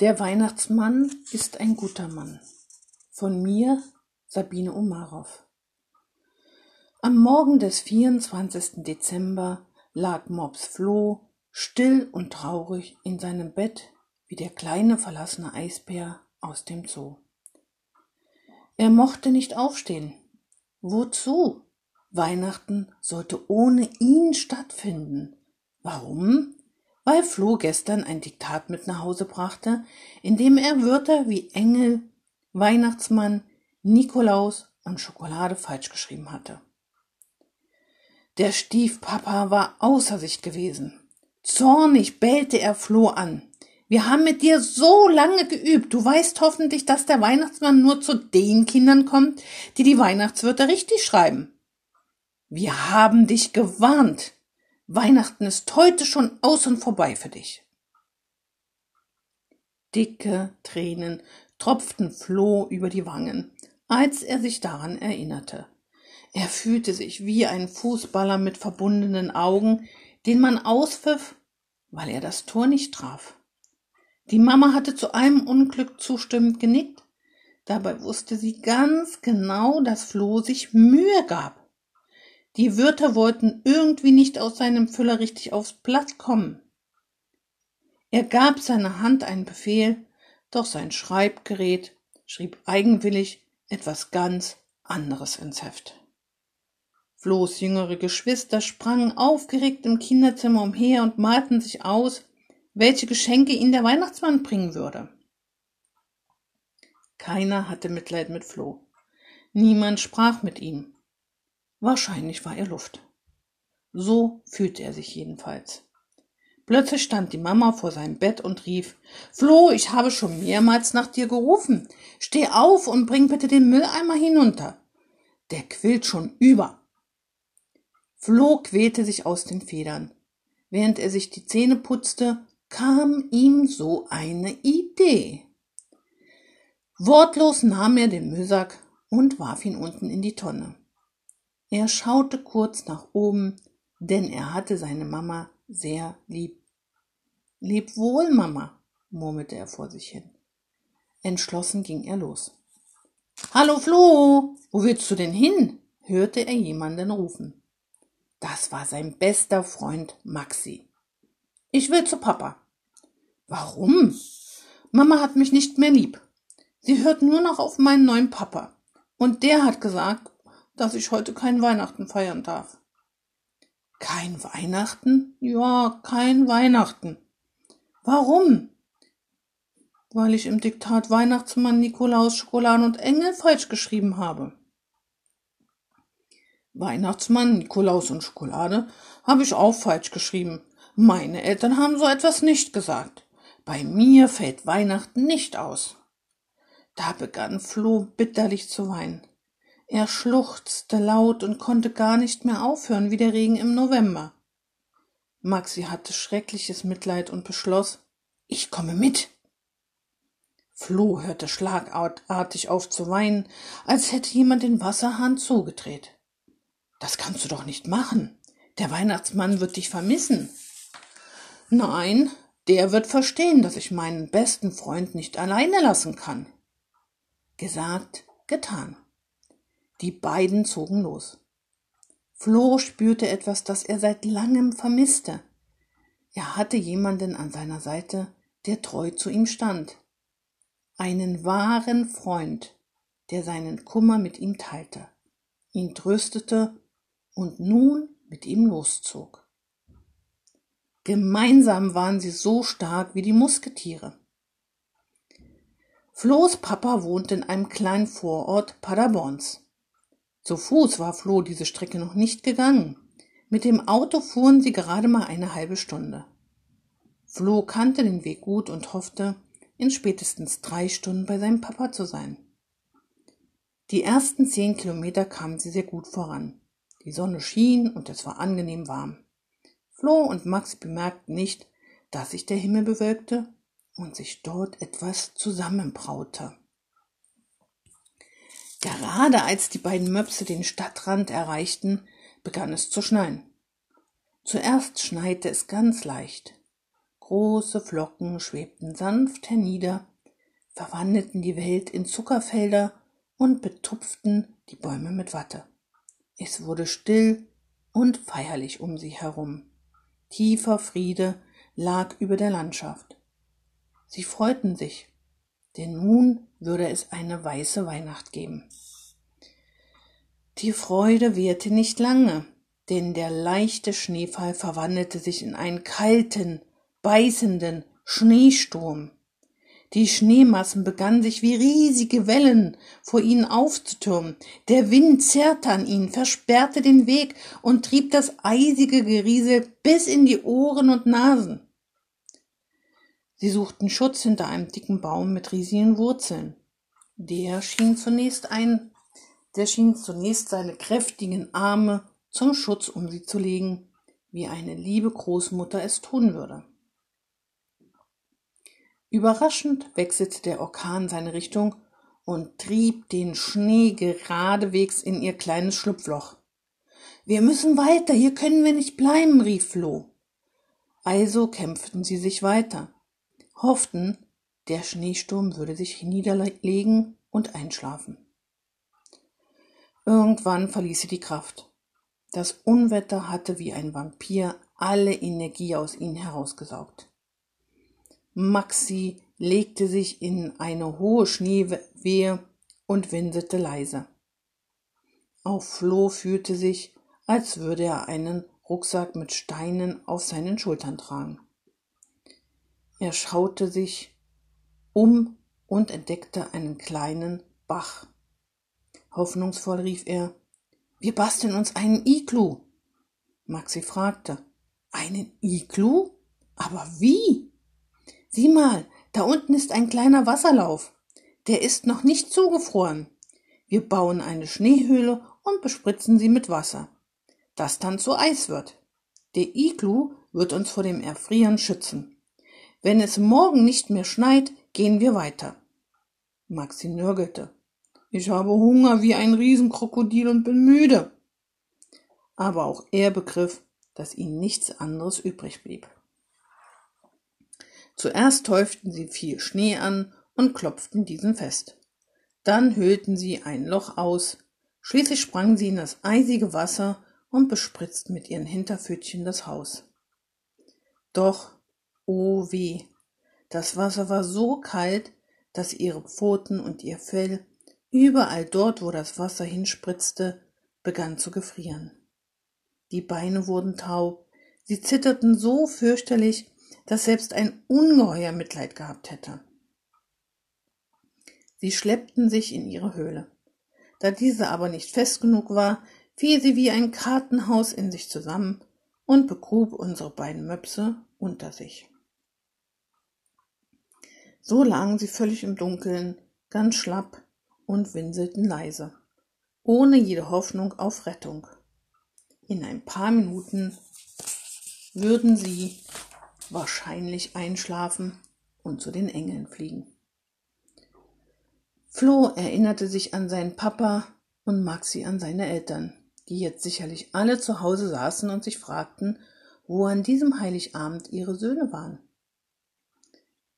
Der Weihnachtsmann ist ein guter Mann. Von mir, Sabine Umarow. Am Morgen des 24. Dezember lag Mops Floh still und traurig in seinem Bett wie der kleine verlassene Eisbär aus dem Zoo. Er mochte nicht aufstehen. Wozu? Weihnachten sollte ohne ihn stattfinden. Warum? Weil Flo gestern ein Diktat mit nach Hause brachte, in dem er Wörter wie Engel, Weihnachtsmann, Nikolaus und Schokolade falsch geschrieben hatte. Der Stiefpapa war außer sich gewesen. Zornig bellte er Flo an. Wir haben mit dir so lange geübt. Du weißt hoffentlich, dass der Weihnachtsmann nur zu den Kindern kommt, die die Weihnachtswörter richtig schreiben. Wir haben dich gewarnt. Weihnachten ist heute schon aus und vorbei für dich. Dicke Tränen tropften Floh über die Wangen, als er sich daran erinnerte. Er fühlte sich wie ein Fußballer mit verbundenen Augen, den man auspfiff, weil er das Tor nicht traf. Die Mama hatte zu einem Unglück zustimmend genickt, dabei wusste sie ganz genau, dass Floh sich Mühe gab. Die Wörter wollten irgendwie nicht aus seinem Füller richtig aufs Blatt kommen. Er gab seiner Hand einen Befehl, doch sein Schreibgerät schrieb eigenwillig etwas ganz anderes ins Heft. Flohs jüngere Geschwister sprangen aufgeregt im Kinderzimmer umher und malten sich aus, welche Geschenke ihnen der Weihnachtsmann bringen würde. Keiner hatte Mitleid mit Floh. Niemand sprach mit ihm. Wahrscheinlich war er Luft. So fühlte er sich jedenfalls. Plötzlich stand die Mama vor seinem Bett und rief Flo, ich habe schon mehrmals nach dir gerufen. Steh auf und bring bitte den Mülleimer hinunter. Der quillt schon über. Flo quälte sich aus den Federn. Während er sich die Zähne putzte, kam ihm so eine Idee. Wortlos nahm er den Müllsack und warf ihn unten in die Tonne. Er schaute kurz nach oben, denn er hatte seine Mama sehr lieb. Leb wohl, Mama, murmelte er vor sich hin. Entschlossen ging er los. Hallo Flo, wo willst du denn hin? hörte er jemanden rufen. Das war sein bester Freund Maxi. Ich will zu Papa. Warum? Mama hat mich nicht mehr lieb. Sie hört nur noch auf meinen neuen Papa. Und der hat gesagt, dass ich heute kein Weihnachten feiern darf. Kein Weihnachten? Ja, kein Weihnachten. Warum? Weil ich im Diktat Weihnachtsmann, Nikolaus, Schokoladen und Engel falsch geschrieben habe. Weihnachtsmann, Nikolaus und Schokolade habe ich auch falsch geschrieben. Meine Eltern haben so etwas nicht gesagt. Bei mir fällt Weihnachten nicht aus. Da begann Flo bitterlich zu weinen. Er schluchzte laut und konnte gar nicht mehr aufhören wie der Regen im November. Maxi hatte schreckliches Mitleid und beschloss, ich komme mit. Flo hörte schlagartig auf zu weinen, als hätte jemand den Wasserhahn zugedreht. Das kannst du doch nicht machen. Der Weihnachtsmann wird dich vermissen. Nein, der wird verstehen, dass ich meinen besten Freund nicht alleine lassen kann. Gesagt, getan. Die beiden zogen los. Flo spürte etwas, das er seit langem vermisste. Er hatte jemanden an seiner Seite, der treu zu ihm stand. Einen wahren Freund, der seinen Kummer mit ihm teilte, ihn tröstete und nun mit ihm loszog. Gemeinsam waren sie so stark wie die Musketiere. Flohs Papa wohnte in einem kleinen Vorort Paderborns. Zu Fuß war Flo diese Strecke noch nicht gegangen. Mit dem Auto fuhren sie gerade mal eine halbe Stunde. Flo kannte den Weg gut und hoffte, in spätestens drei Stunden bei seinem Papa zu sein. Die ersten zehn Kilometer kamen sie sehr gut voran. Die Sonne schien und es war angenehm warm. Flo und Max bemerkten nicht, dass sich der Himmel bewölkte und sich dort etwas zusammenbraute. Gerade als die beiden Möpse den Stadtrand erreichten, begann es zu schneien. Zuerst schneite es ganz leicht. Große Flocken schwebten sanft hernieder, verwandelten die Welt in Zuckerfelder und betupften die Bäume mit Watte. Es wurde still und feierlich um sie herum. Tiefer Friede lag über der Landschaft. Sie freuten sich, denn nun würde es eine weiße Weihnacht geben. Die Freude währte nicht lange, denn der leichte Schneefall verwandelte sich in einen kalten, beißenden Schneesturm. Die Schneemassen begannen sich wie riesige Wellen vor ihnen aufzutürmen. Der Wind zerrte an ihnen, versperrte den Weg und trieb das eisige Geriesel bis in die Ohren und Nasen. Sie suchten Schutz hinter einem dicken Baum mit riesigen Wurzeln. Der schien zunächst ein, der schien zunächst seine kräftigen Arme zum Schutz um sie zu legen, wie eine liebe Großmutter es tun würde. Überraschend wechselte der Orkan seine Richtung und trieb den Schnee geradewegs in ihr kleines Schlupfloch. Wir müssen weiter, hier können wir nicht bleiben, rief Flo. Also kämpften sie sich weiter, hofften, der Schneesturm würde sich niederlegen und einschlafen. Irgendwann verließ sie die Kraft. Das Unwetter hatte wie ein Vampir alle Energie aus ihnen herausgesaugt. Maxi legte sich in eine hohe Schneewehe und winselte leise. Auch Flo fühlte sich, als würde er einen Rucksack mit Steinen auf seinen Schultern tragen. Er schaute sich um und entdeckte einen kleinen Bach. Hoffnungsvoll rief er wir basteln uns einen Iglu. Maxi fragte. Einen Iglu? Aber wie? Sieh mal, da unten ist ein kleiner Wasserlauf. Der ist noch nicht zugefroren. Wir bauen eine Schneehöhle und bespritzen sie mit Wasser, das dann zu Eis wird. Der Iglu wird uns vor dem Erfrieren schützen. Wenn es morgen nicht mehr schneit, gehen wir weiter. Maxi nörgelte. Ich habe Hunger wie ein Riesenkrokodil und bin müde. Aber auch er begriff, dass ihnen nichts anderes übrig blieb. Zuerst häuften sie viel Schnee an und klopften diesen fest. Dann höhlten sie ein Loch aus, schließlich sprangen sie in das eisige Wasser und bespritzten mit ihren Hinterpfötchen das Haus. Doch, oh weh, das Wasser war so kalt, dass ihre Pfoten und ihr Fell Überall dort, wo das Wasser hinspritzte, begann zu gefrieren. Die Beine wurden taub, sie zitterten so fürchterlich, dass selbst ein Ungeheuer Mitleid gehabt hätte. Sie schleppten sich in ihre Höhle. Da diese aber nicht fest genug war, fiel sie wie ein Kartenhaus in sich zusammen und begrub unsere beiden Möpse unter sich. So lagen sie völlig im Dunkeln, ganz schlapp, und winselten leise, ohne jede Hoffnung auf Rettung. In ein paar Minuten würden sie wahrscheinlich einschlafen und zu den Engeln fliegen. Flo erinnerte sich an seinen Papa und Maxi an seine Eltern, die jetzt sicherlich alle zu Hause saßen und sich fragten, wo an diesem Heiligabend ihre Söhne waren.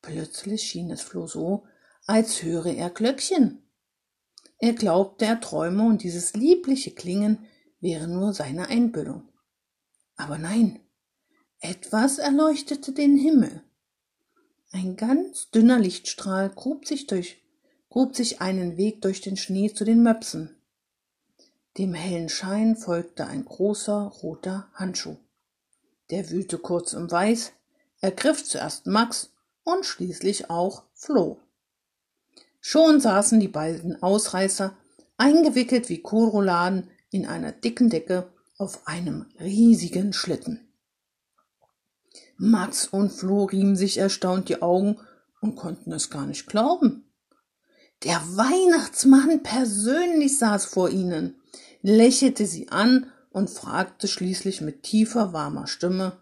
Plötzlich schien es Flo so, als höre er Glöckchen er glaubte, er träume und dieses liebliche Klingen wäre nur seine Einbildung. Aber nein, etwas erleuchtete den Himmel. Ein ganz dünner Lichtstrahl grub sich durch, grub sich einen Weg durch den Schnee zu den Möpsen. Dem hellen Schein folgte ein großer roter Handschuh. Der wühlte kurz im Weiß, ergriff zuerst Max und schließlich auch Floh. Schon saßen die beiden Ausreißer, eingewickelt wie Koroladen in einer dicken Decke, auf einem riesigen Schlitten. Max und Flo riemen sich erstaunt die Augen und konnten es gar nicht glauben. Der Weihnachtsmann persönlich saß vor ihnen, lächelte sie an und fragte schließlich mit tiefer, warmer Stimme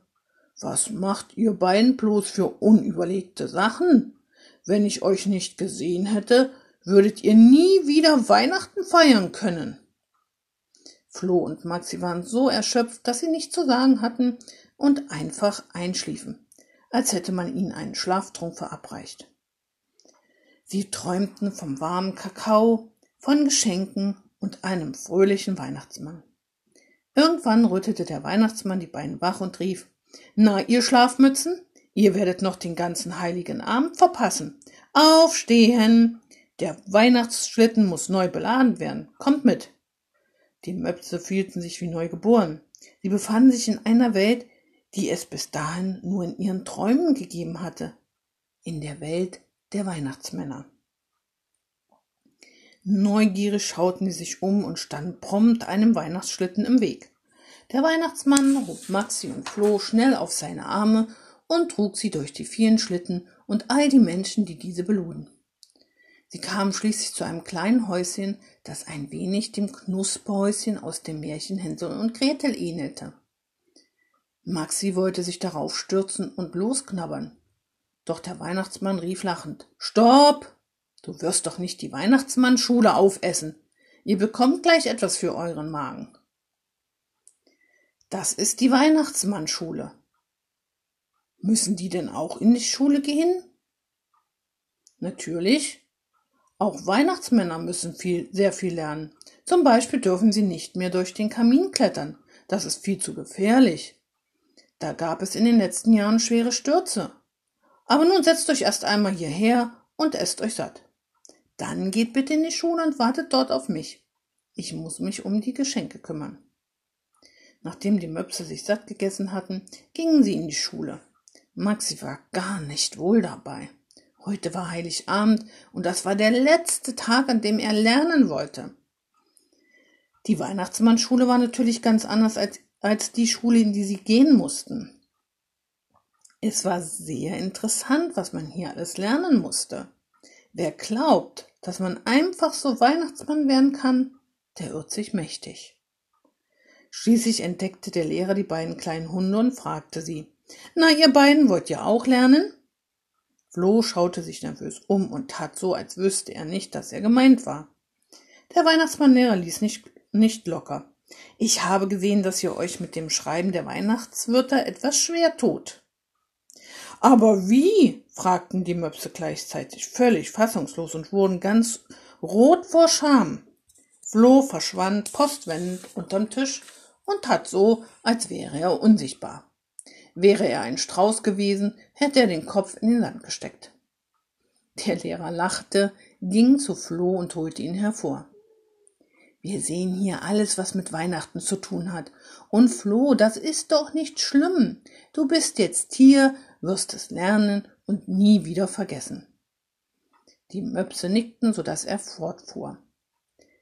Was macht ihr beiden bloß für unüberlegte Sachen? Wenn ich euch nicht gesehen hätte, würdet ihr nie wieder Weihnachten feiern können. Flo und Maxi waren so erschöpft, dass sie nichts zu sagen hatten und einfach einschliefen, als hätte man ihnen einen Schlaftrunk verabreicht. Sie träumten vom warmen Kakao, von Geschenken und einem fröhlichen Weihnachtsmann. Irgendwann rüttelte der Weihnachtsmann die beiden wach und rief Na, ihr Schlafmützen, ihr werdet noch den ganzen heiligen Abend verpassen. Aufstehen! Der Weihnachtsschlitten muss neu beladen werden. Kommt mit! Die Möpse fühlten sich wie neu geboren. Sie befanden sich in einer Welt, die es bis dahin nur in ihren Träumen gegeben hatte. In der Welt der Weihnachtsmänner. Neugierig schauten sie sich um und standen prompt einem Weihnachtsschlitten im Weg. Der Weihnachtsmann hob Maxi und Flo schnell auf seine Arme und trug sie durch die vielen Schlitten und all die Menschen, die diese beluden. Sie kamen schließlich zu einem kleinen Häuschen, das ein wenig dem Knusperhäuschen aus dem Märchen Hänsel und Gretel ähnelte. Maxi wollte sich darauf stürzen und losknabbern. Doch der Weihnachtsmann rief lachend Stopp. Du wirst doch nicht die Weihnachtsmannschule aufessen. Ihr bekommt gleich etwas für euren Magen. Das ist die Weihnachtsmannschule. Müssen die denn auch in die Schule gehen? Natürlich. Auch Weihnachtsmänner müssen viel, sehr viel lernen. Zum Beispiel dürfen sie nicht mehr durch den Kamin klettern. Das ist viel zu gefährlich. Da gab es in den letzten Jahren schwere Stürze. Aber nun setzt euch erst einmal hierher und esst euch satt. Dann geht bitte in die Schule und wartet dort auf mich. Ich muss mich um die Geschenke kümmern. Nachdem die Möpse sich satt gegessen hatten, gingen sie in die Schule. Maxi war gar nicht wohl dabei. Heute war Heiligabend und das war der letzte Tag, an dem er lernen wollte. Die Weihnachtsmannschule war natürlich ganz anders als, als die Schule, in die sie gehen mussten. Es war sehr interessant, was man hier alles lernen musste. Wer glaubt, dass man einfach so Weihnachtsmann werden kann, der irrt sich mächtig. Schließlich entdeckte der Lehrer die beiden kleinen Hunde und fragte sie, na, ihr beiden wollt ja auch lernen? Flo schaute sich nervös um und tat so, als wüsste er nicht, dass er gemeint war. Der Weihnachtsmannlehrer ließ nicht, nicht locker. Ich habe gesehen, dass ihr euch mit dem Schreiben der Weihnachtswörter etwas schwer tut. Aber wie? fragten die Möpse gleichzeitig, völlig fassungslos und wurden ganz rot vor Scham. Flo verschwand postwendend unterm Tisch und tat so, als wäre er unsichtbar. Wäre er ein Strauß gewesen, hätte er den Kopf in den Sand gesteckt. Der Lehrer lachte, ging zu Floh und holte ihn hervor. Wir sehen hier alles, was mit Weihnachten zu tun hat. Und Floh, das ist doch nicht schlimm. Du bist jetzt hier, wirst es lernen und nie wieder vergessen. Die Möpse nickten, so dass er fortfuhr.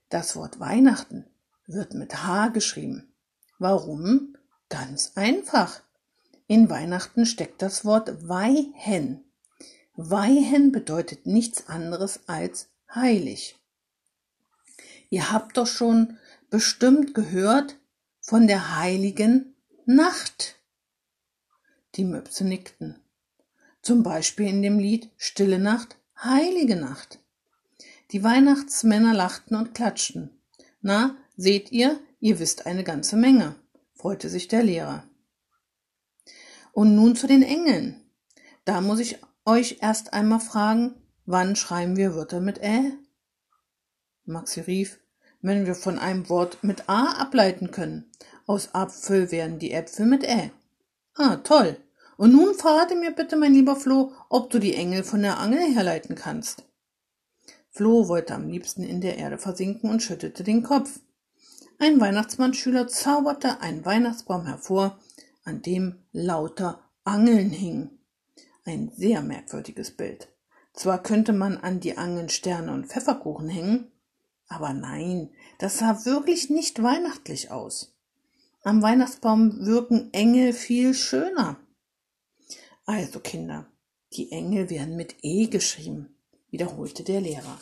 Das Wort Weihnachten wird mit H geschrieben. Warum? Ganz einfach. In Weihnachten steckt das Wort Weihen. Weihen bedeutet nichts anderes als heilig. Ihr habt doch schon bestimmt gehört von der heiligen Nacht. Die Möpse nickten. Zum Beispiel in dem Lied Stille Nacht, Heilige Nacht. Die Weihnachtsmänner lachten und klatschten. Na, seht ihr, ihr wisst eine ganze Menge, freute sich der Lehrer. Und nun zu den Engeln. Da muss ich euch erst einmal fragen, wann schreiben wir Wörter mit Ä? Maxi rief, wenn wir von einem Wort mit A ableiten können. Aus Apfel werden die Äpfel mit Ä. Ah, toll. Und nun verrate mir bitte, mein lieber Flo, ob du die Engel von der Angel herleiten kannst. Flo wollte am liebsten in der Erde versinken und schüttelte den Kopf. Ein Weihnachtsmannschüler zauberte einen Weihnachtsbaum hervor, an dem lauter Angeln hingen. Ein sehr merkwürdiges Bild. Zwar könnte man an die Angeln Sterne und Pfefferkuchen hängen, aber nein, das sah wirklich nicht weihnachtlich aus. Am Weihnachtsbaum wirken Engel viel schöner. Also Kinder, die Engel werden mit E geschrieben, wiederholte der Lehrer.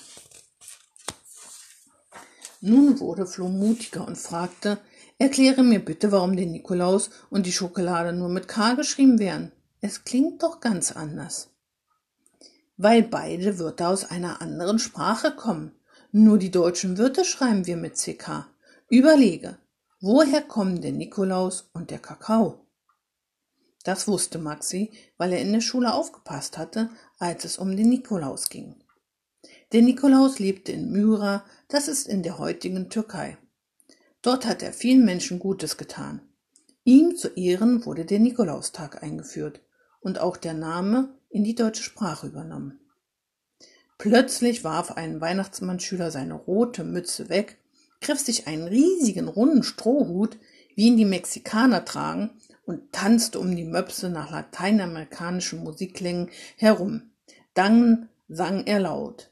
Nun wurde Flo mutiger und fragte, Erkläre mir bitte, warum der Nikolaus und die Schokolade nur mit K geschrieben werden. Es klingt doch ganz anders. Weil beide Wörter aus einer anderen Sprache kommen. Nur die deutschen Wörter schreiben wir mit CK. Überlege, woher kommen der Nikolaus und der Kakao? Das wusste Maxi, weil er in der Schule aufgepasst hatte, als es um den Nikolaus ging. Der Nikolaus lebte in Myra, das ist in der heutigen Türkei. Dort hat er vielen Menschen Gutes getan. Ihm zu Ehren wurde der Nikolaustag eingeführt und auch der Name in die deutsche Sprache übernommen. Plötzlich warf ein Weihnachtsmannschüler seine rote Mütze weg, griff sich einen riesigen runden Strohhut, wie ihn die Mexikaner tragen, und tanzte um die Möpse nach lateinamerikanischen Musikklängen herum. Dann sang er laut.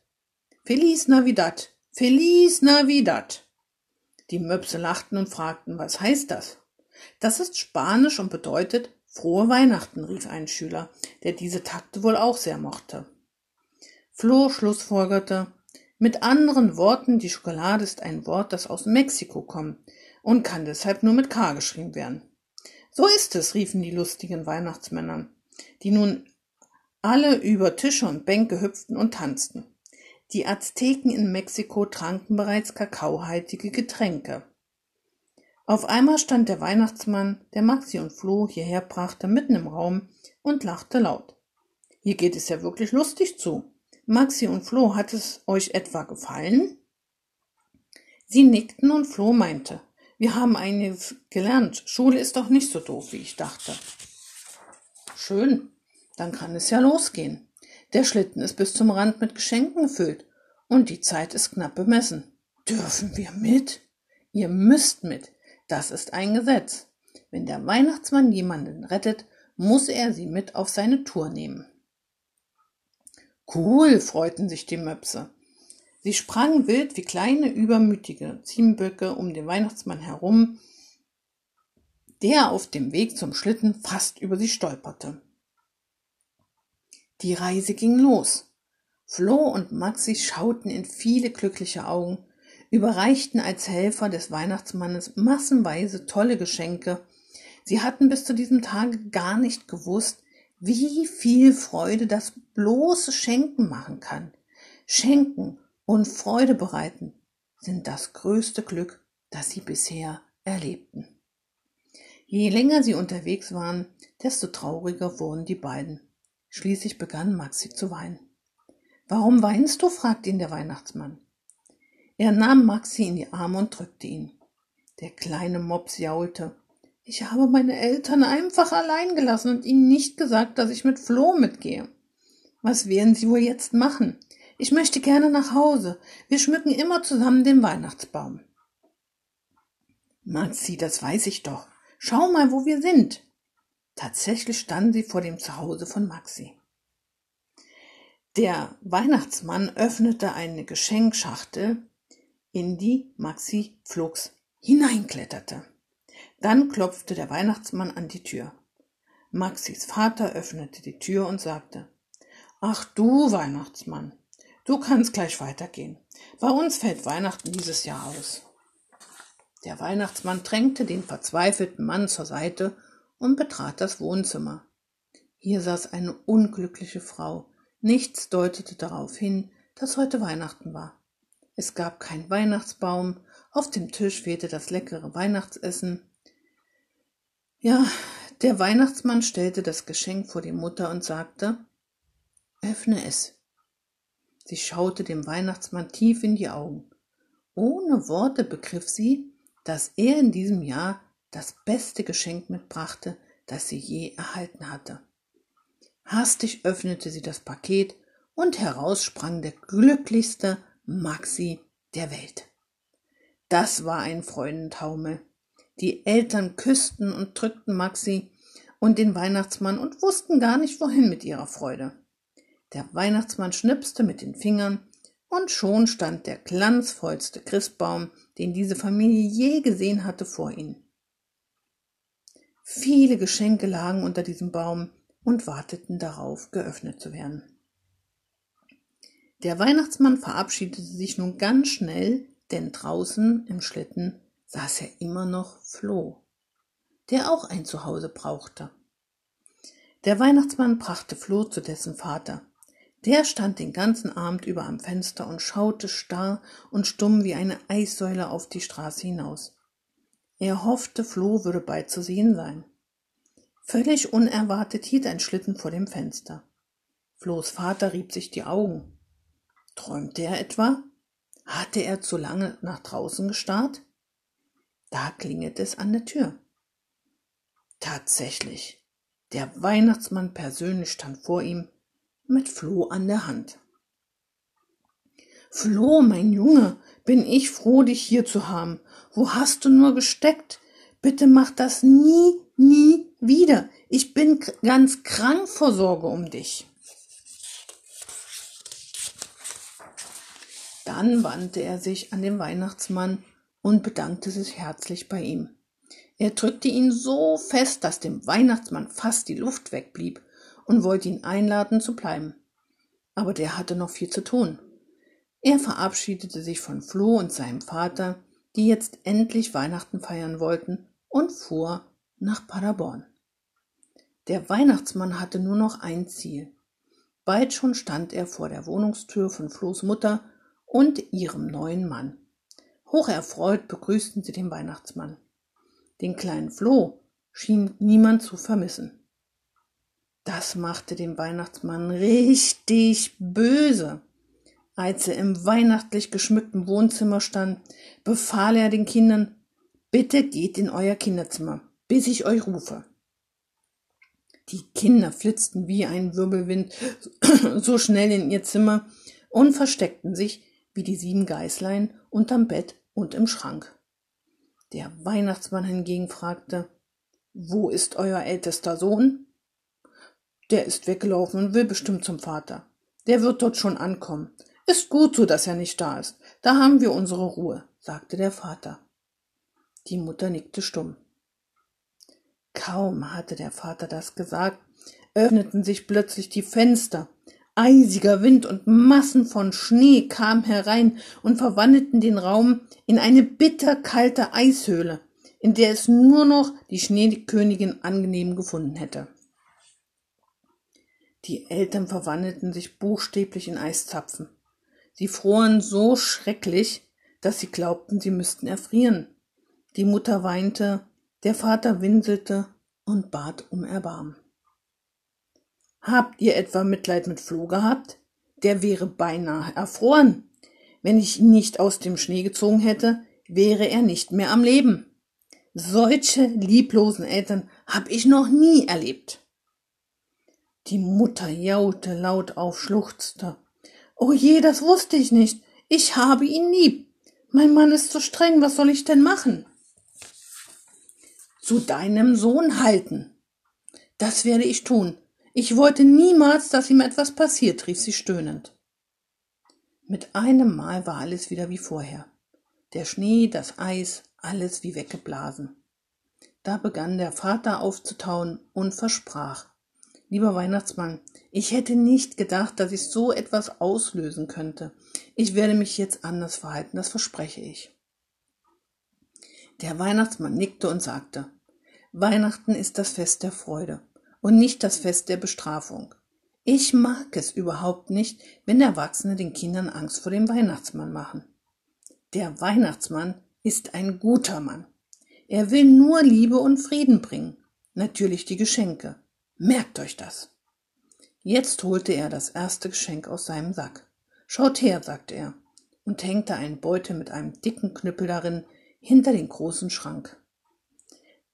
Feliz Navidad, Feliz Navidad. Die Möpse lachten und fragten, was heißt das? Das ist Spanisch und bedeutet frohe Weihnachten, rief ein Schüler, der diese Takte wohl auch sehr mochte. Flo schlussfolgerte, mit anderen Worten, die Schokolade ist ein Wort, das aus Mexiko kommt und kann deshalb nur mit K geschrieben werden. So ist es, riefen die lustigen Weihnachtsmänner, die nun alle über Tische und Bänke hüpften und tanzten. Die Azteken in Mexiko tranken bereits kakaohaltige Getränke. Auf einmal stand der Weihnachtsmann, der Maxi und Flo hierher brachte, mitten im Raum und lachte laut. Hier geht es ja wirklich lustig zu. Maxi und Flo, hat es euch etwa gefallen? Sie nickten und Flo meinte, wir haben einiges gelernt. Schule ist doch nicht so doof, wie ich dachte. Schön, dann kann es ja losgehen. Der Schlitten ist bis zum Rand mit Geschenken gefüllt und die Zeit ist knapp bemessen. Dürfen wir mit? Ihr müsst mit. Das ist ein Gesetz. Wenn der Weihnachtsmann jemanden rettet, muss er sie mit auf seine Tour nehmen. Cool, freuten sich die Möpse. Sie sprangen wild wie kleine, übermütige Ziegenböcke um den Weihnachtsmann herum, der auf dem Weg zum Schlitten fast über sie stolperte. Die Reise ging los. Flo und Maxi schauten in viele glückliche Augen, überreichten als Helfer des Weihnachtsmannes massenweise tolle Geschenke. Sie hatten bis zu diesem Tage gar nicht gewusst, wie viel Freude das bloße Schenken machen kann. Schenken und Freude bereiten sind das größte Glück, das sie bisher erlebten. Je länger sie unterwegs waren, desto trauriger wurden die beiden. Schließlich begann Maxi zu weinen. Warum weinst du? fragte ihn der Weihnachtsmann. Er nahm Maxi in die Arme und drückte ihn. Der kleine Mops jaulte. Ich habe meine Eltern einfach allein gelassen und ihnen nicht gesagt, dass ich mit Flo mitgehe. Was werden sie wohl jetzt machen? Ich möchte gerne nach Hause. Wir schmücken immer zusammen den Weihnachtsbaum. Maxi, das weiß ich doch. Schau mal, wo wir sind. Tatsächlich standen sie vor dem Zuhause von Maxi. Der Weihnachtsmann öffnete eine Geschenkschachtel, in die Maxi flugs hineinkletterte. Dann klopfte der Weihnachtsmann an die Tür. Maxis Vater öffnete die Tür und sagte Ach du Weihnachtsmann, Du kannst gleich weitergehen. Bei uns fällt Weihnachten dieses Jahr aus. Der Weihnachtsmann drängte den verzweifelten Mann zur Seite und betrat das Wohnzimmer. Hier saß eine unglückliche Frau. Nichts deutete darauf hin, dass heute Weihnachten war. Es gab keinen Weihnachtsbaum, auf dem Tisch fehlte das leckere Weihnachtsessen. Ja, der Weihnachtsmann stellte das Geschenk vor die Mutter und sagte Öffne es, Sie schaute dem Weihnachtsmann tief in die Augen. Ohne Worte begriff sie, dass er in diesem Jahr das beste Geschenk mitbrachte, das sie je erhalten hatte. Hastig öffnete sie das Paket und heraus sprang der glücklichste Maxi der Welt. Das war ein Freudentaumel. Die Eltern küssten und drückten Maxi und den Weihnachtsmann und wussten gar nicht wohin mit ihrer Freude. Der Weihnachtsmann schnipste mit den Fingern, und schon stand der glanzvollste Christbaum, den diese Familie je gesehen hatte, vor ihnen. Viele Geschenke lagen unter diesem Baum und warteten darauf, geöffnet zu werden. Der Weihnachtsmann verabschiedete sich nun ganz schnell, denn draußen im Schlitten saß er immer noch Floh, der auch ein Zuhause brauchte. Der Weihnachtsmann brachte Floh zu dessen Vater. Der stand den ganzen Abend über am Fenster und schaute starr und stumm wie eine Eissäule auf die Straße hinaus. Er hoffte, Flo würde bald zu sehen sein. Völlig unerwartet hielt ein Schlitten vor dem Fenster. Flohs Vater rieb sich die Augen. Träumte er etwa? Hatte er zu lange nach draußen gestarrt? Da klingelt es an der Tür. Tatsächlich, der Weihnachtsmann persönlich stand vor ihm mit Floh an der Hand. Floh, mein Junge, bin ich froh, dich hier zu haben. Wo hast du nur gesteckt? Bitte mach das nie, nie wieder. Ich bin ganz krank vor Sorge um dich. Dann wandte er sich an den Weihnachtsmann und bedankte sich herzlich bei ihm. Er drückte ihn so fest, dass dem Weihnachtsmann fast die Luft wegblieb und wollte ihn einladen zu bleiben. Aber der hatte noch viel zu tun. Er verabschiedete sich von Floh und seinem Vater, die jetzt endlich Weihnachten feiern wollten, und fuhr nach Paderborn. Der Weihnachtsmann hatte nur noch ein Ziel. Bald schon stand er vor der Wohnungstür von Flohs Mutter und ihrem neuen Mann. Hocherfreut begrüßten sie den Weihnachtsmann. Den kleinen Floh schien niemand zu vermissen. Das machte den Weihnachtsmann richtig böse. Als er im weihnachtlich geschmückten Wohnzimmer stand, befahl er den Kindern, bitte geht in euer Kinderzimmer, bis ich euch rufe. Die Kinder flitzten wie ein Wirbelwind so schnell in ihr Zimmer und versteckten sich wie die sieben Geißlein unterm Bett und im Schrank. Der Weihnachtsmann hingegen fragte, wo ist euer ältester Sohn? Der ist weggelaufen und will bestimmt zum Vater. Der wird dort schon ankommen. Ist gut so, dass er nicht da ist. Da haben wir unsere Ruhe, sagte der Vater. Die Mutter nickte stumm. Kaum hatte der Vater das gesagt, öffneten sich plötzlich die Fenster. Eisiger Wind und Massen von Schnee kamen herein und verwandelten den Raum in eine bitterkalte Eishöhle, in der es nur noch die Schneekönigin angenehm gefunden hätte. Die Eltern verwandelten sich buchstäblich in Eiszapfen. Sie froren so schrecklich, dass sie glaubten, sie müssten erfrieren. Die Mutter weinte, der Vater winselte und bat um Erbarmen. Habt ihr etwa Mitleid mit Floh gehabt? Der wäre beinahe erfroren. Wenn ich ihn nicht aus dem Schnee gezogen hätte, wäre er nicht mehr am Leben. Solche lieblosen Eltern hab ich noch nie erlebt. Die Mutter jaute laut auf, schluchzte. Oh je, das wusste ich nicht. Ich habe ihn lieb. Mein Mann ist so streng, was soll ich denn machen? Zu deinem Sohn halten. Das werde ich tun. Ich wollte niemals, dass ihm etwas passiert, rief sie stöhnend. Mit einem Mal war alles wieder wie vorher. Der Schnee, das Eis, alles wie weggeblasen. Da begann der Vater aufzutauen und versprach, Lieber Weihnachtsmann, ich hätte nicht gedacht, dass ich so etwas auslösen könnte. Ich werde mich jetzt anders verhalten, das verspreche ich. Der Weihnachtsmann nickte und sagte, Weihnachten ist das Fest der Freude und nicht das Fest der Bestrafung. Ich mag es überhaupt nicht, wenn Erwachsene den Kindern Angst vor dem Weihnachtsmann machen. Der Weihnachtsmann ist ein guter Mann. Er will nur Liebe und Frieden bringen, natürlich die Geschenke. Merkt euch das. Jetzt holte er das erste Geschenk aus seinem Sack. Schaut her, sagte er und hängte einen Beutel mit einem dicken Knüppel darin hinter den großen Schrank.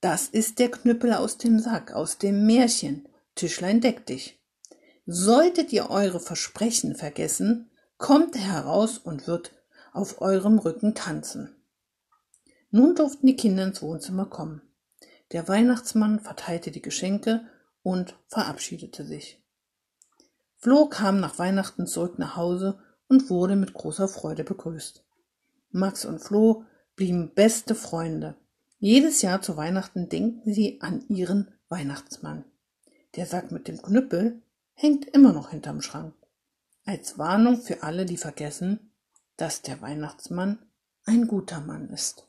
Das ist der Knüppel aus dem Sack, aus dem Märchen. Tischlein deck dich. Solltet ihr eure Versprechen vergessen, kommt er heraus und wird auf eurem Rücken tanzen. Nun durften die Kinder ins Wohnzimmer kommen. Der Weihnachtsmann verteilte die Geschenke und verabschiedete sich. Flo kam nach Weihnachten zurück nach Hause und wurde mit großer Freude begrüßt. Max und Flo blieben beste Freunde. Jedes Jahr zu Weihnachten denken sie an ihren Weihnachtsmann. Der Sack mit dem Knüppel hängt immer noch hinterm Schrank. Als Warnung für alle, die vergessen, dass der Weihnachtsmann ein guter Mann ist.